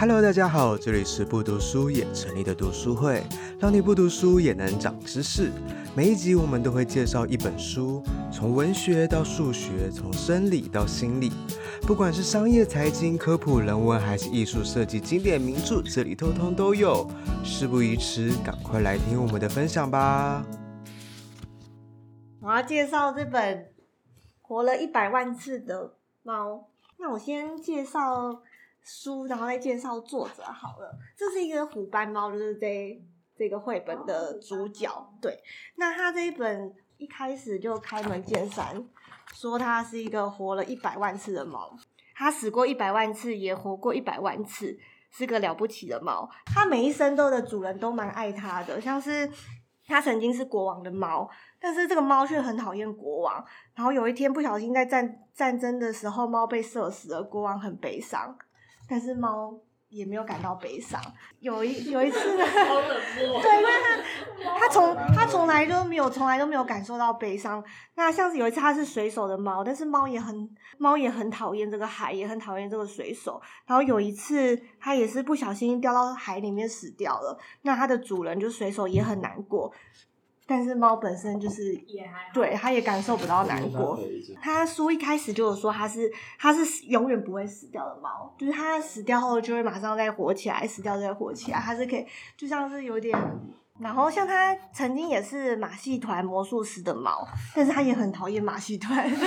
Hello，大家好，这里是不读书也成立的读书会，让你不读书也能长知识。每一集我们都会介绍一本书，从文学到数学，从生理到心理，不管是商业、财经、科普、人文，还是艺术设计、经典名著，这里通通都有。事不宜迟，赶快来听我们的分享吧。我要介绍这本《活了一百万次的猫》。那我先介绍书，然后再介绍作者好了。这是一个虎斑猫，就是这这个绘本的主角。对，那他这一本一开始就开门见山，说他是一个活了一百万次的猫。他死过一百万次，也活过一百万次，是个了不起的猫。他每一生都的主人都蛮爱他的，像是他曾经是国王的猫。但是这个猫却很讨厌国王，然后有一天不小心在战战争的时候，猫被射死了，国王很悲伤，但是猫也没有感到悲伤。有一有一次 呢，对，因为它它从它从来都没有从来都没有感受到悲伤。那像是有一次它是水手的猫，但是猫也很猫也很讨厌这个海，也很讨厌这个水手。然后有一次它也是不小心掉到海里面死掉了，那它的主人就水手也很难过。但是猫本身就是，对，它也感受不到难过。它书一开始就有说它是它是永远不会死掉的猫，就是它死掉后就会马上再活起来，死掉再活起来，它是可以就像是有点。然后像它曾经也是马戏团魔术师的猫，但是它也很讨厌马戏团，就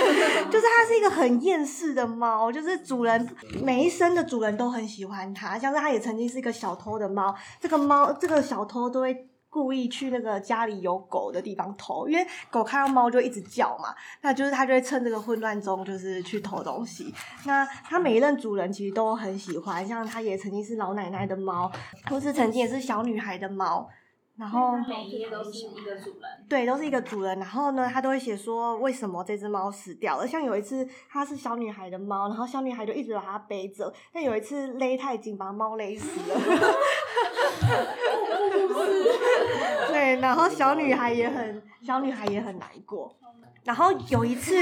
是它是一个很厌世的猫，就是主人每一生的主人都很喜欢它，像是它也曾经是一个小偷的猫，这个猫这个小偷都会。故意去那个家里有狗的地方偷，因为狗看到猫就一直叫嘛，那就是它就会趁这个混乱中就是去偷东西。那它每一任主人其实都很喜欢，像它也曾经是老奶奶的猫，或是曾经也是小女孩的猫。然后每一页都是一个主人，对，都是一个主人。然后呢，他都会写说为什么这只猫死掉了。像有一次，它是小女孩的猫，然后小女孩就一直把它背着。但有一次勒太紧，把猫勒死了。对，然后小女孩也很，小女孩也很难过。然后有一次，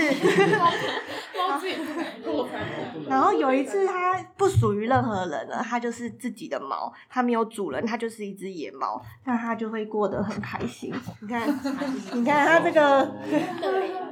然后有一次，它不属于任何人了，它就是自己的猫，它没有主人，它就是一只野猫，那它就会过得很开心。你看，你看它这个，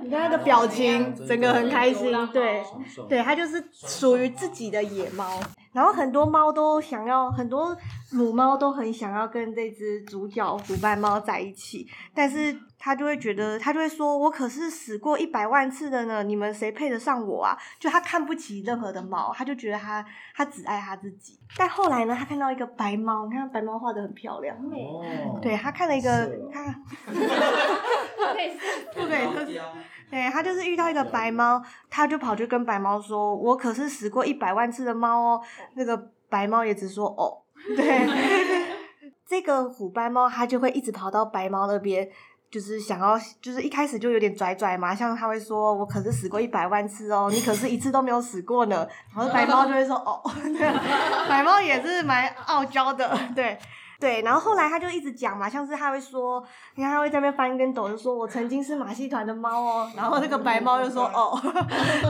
你看它的表情，整个很开心，对，对，它就是属于自己的野猫。然后很多猫都想要，很多母猫都很想要跟这只主角虎斑猫在一起，但是它就会觉得，它就会说：“我可是死过一百万次的呢，你们谁配得上我啊？”就它看不起任何的猫，它就觉得它它只爱它自己。但后来呢，它看到一个白猫，你看白猫画的很漂亮，哦、对，它看了一个，它 不可以，不可以。对，他就是遇到一个白猫，他就跑去跟白猫说：“我可是死过一百万次的猫哦。”那个白猫也只说：“哦。”对，这个虎斑猫它就会一直跑到白猫那边，就是想要，就是一开始就有点拽拽嘛，像他会说：“我可是死过一百万次哦，你可是一次都没有死过呢。”然后白猫就会说：“哦。”白猫也是蛮傲娇的，对。对，然后后来他就一直讲嘛，像是他会说，你看他会在那边翻跟斗，就说我曾经是马戏团的猫哦，然后那个白猫就说哦，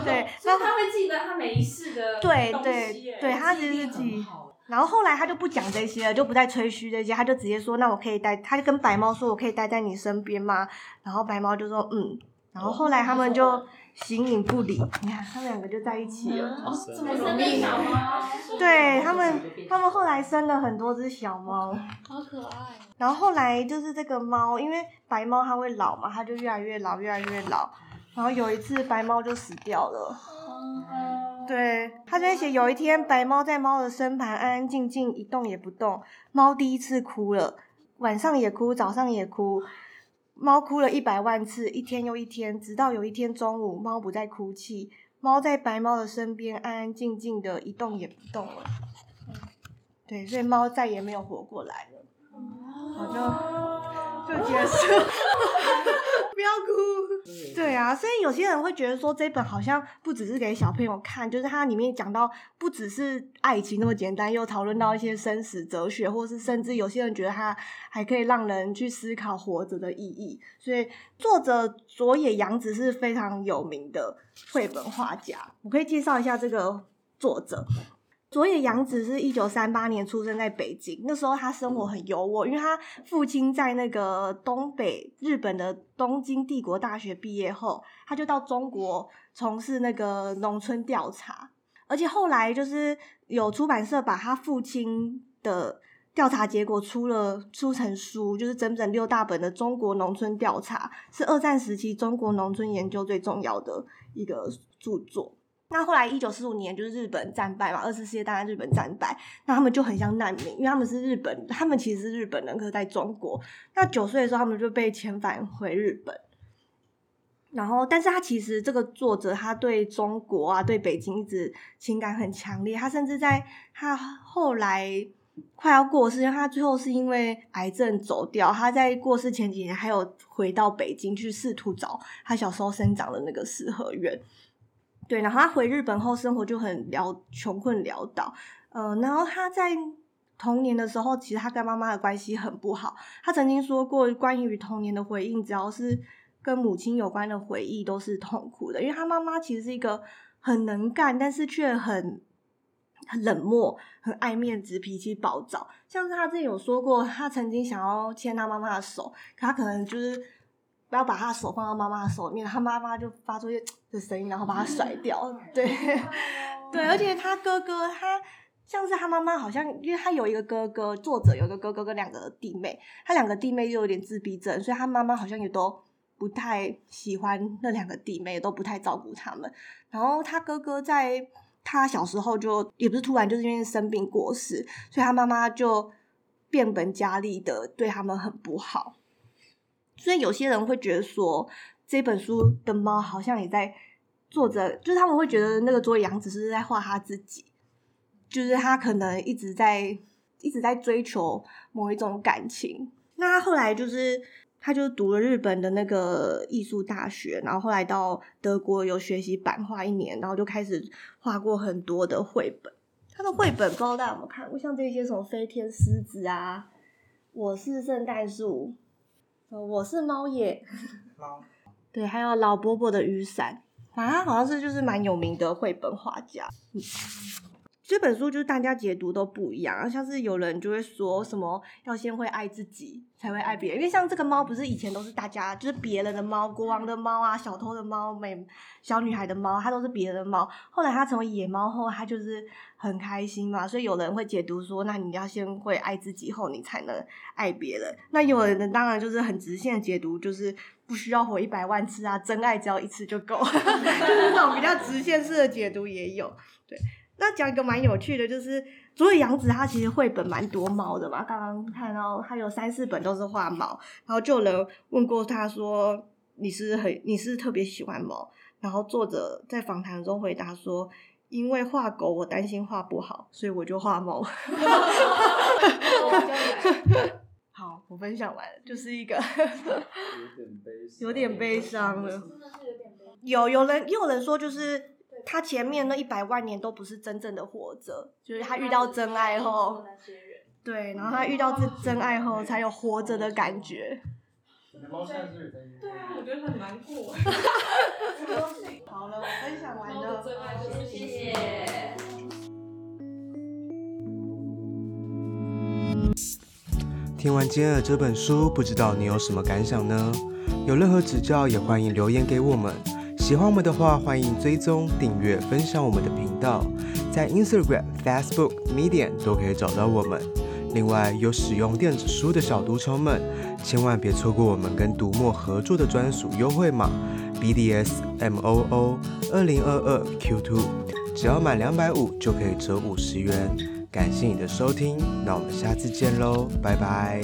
对，所以他会记得他每一世的对对对，他其实是记，然后后来他就不讲这些了，就不再吹嘘这些，他就直接说，那我可以待，他就跟白猫说，我可以待在你身边吗？然后白猫就说嗯，然后后来他们就。形影不离，你看他们两个就在一起了，哦、这么容易吗？对他们，他们后来生了很多只小猫，好可爱。然后后来就是这个猫，因为白猫它会老嘛，它就越来越老，越来越老。然后有一次白猫就死掉了，嗯、对，他在写有一天白猫在猫的身旁安安静静一动也不动，猫第一次哭了，晚上也哭，早上也哭。猫哭了一百万次，一天又一天，直到有一天中午，猫不再哭泣，猫在白猫的身边安安静静的，一动也不动了。对，所以猫再也没有活过来了。好就就结束。不要哭。对啊，所以有些人会觉得说，这本好像不只是给小朋友看，就是它里面讲到不只是爱情那么简单，又讨论到一些生死哲学，或是甚至有些人觉得它还可以让人去思考活着的意义。所以作者佐野洋子是非常有名的绘本画家，我可以介绍一下这个作者。佐野洋子是一九三八年出生在北京，那时候他生活很优渥，因为他父亲在那个东北日本的东京帝国大学毕业后，他就到中国从事那个农村调查，而且后来就是有出版社把他父亲的调查结果出了出成书，就是整整六大本的《中国农村调查》，是二战时期中国农村研究最重要的一个著作。那后来一九四五年就是日本战败嘛，二次世界大战日本战败，那他们就很像难民，因为他们是日本，他们其实是日本人，可是在中国。那九岁的时候，他们就被遣返回日本。然后，但是他其实这个作者，他对中国啊，对北京一直情感很强烈。他甚至在他后来快要过世，因为他最后是因为癌症走掉。他在过世前几年，还有回到北京去试图找他小时候生长的那个四合院。对，然后他回日本后，生活就很潦穷困潦倒。呃，然后他在童年的时候，其实他跟妈妈的关系很不好。他曾经说过，关于童年的回忆，只要是跟母亲有关的回忆，都是痛苦的。因为他妈妈其实是一个很能干，但是却很很冷漠、很爱面子、脾气暴躁。像是他之前有说过，他曾经想要牵他妈妈的手，可他可能就是。不要把他的手放到妈妈的手里面，他妈妈就发出一的声音，然后把他甩掉。对，对，而且他哥哥，他像是他妈妈，好像因为他有一个哥哥，作者有一个哥哥跟两个弟妹，他两个弟妹又有点自闭症，所以他妈妈好像也都不太喜欢那两个弟妹，也都不太照顾他们。然后他哥哥在他小时候就也不是突然，就是因为生病过世，所以他妈妈就变本加厉的对他们很不好。所以有些人会觉得说，这本书的猫好像也在作者，就是他们会觉得那个佐野洋子是在画他自己，就是他可能一直在一直在追求某一种感情。那他后来就是，他就读了日本的那个艺术大学，然后后来到德国有学习版画一年，然后就开始画过很多的绘本。他的绘本不知道大家有没有看过，像这些什么飞天狮子啊，我是圣诞树。我是猫耶，猫。对，还有老伯伯的雨伞，啊好像是就是蛮有名的绘本画家。嗯这本书就是大家解读都不一样，像是有人就会说什么要先会爱自己才会爱别人，因为像这个猫不是以前都是大家就是别人的猫，国王的猫啊，小偷的猫，美小女孩的猫，它都是别人的猫。后来它成为野猫后，它就是很开心嘛，所以有人会解读说，那你要先会爱自己后，你才能爱别人。那有人当然就是很直线的解读，就是不需要活一百万次啊，真爱只要一次就够，就是那种比较直线式的解读也有，对。那讲一个蛮有趣的，就是佐野洋子他其实绘本蛮多猫的嘛，刚刚看到他有三四本都是画猫，然后就有人问过他说，你是很你是特别喜欢猫，然后作者在访谈中回答说，因为画狗我担心画不好，所以我就画猫。好，我分享完了，就是一个 有点悲伤了，有有人又有人说就是。他前面那一百万年都不是真正的活着，就是他遇到真爱后，对，然后他遇到真真爱后才有活着的感觉。对啊，我觉得很难过。好了，我分享完了，谢谢。听完今天的这本书，不知道你有什么感想呢？有任何指教，也欢迎留言给我们。喜欢我们的话，欢迎追踪、订阅、分享我们的频道，在 Instagram、Facebook、Medium 都可以找到我们。另外，有使用电子书的小读虫们，千万别错过我们跟读墨合作的专属优惠码 BDS MOO 二零二二 Q2，只要满两百五就可以折五十元。感谢你的收听，那我们下次见喽，拜拜。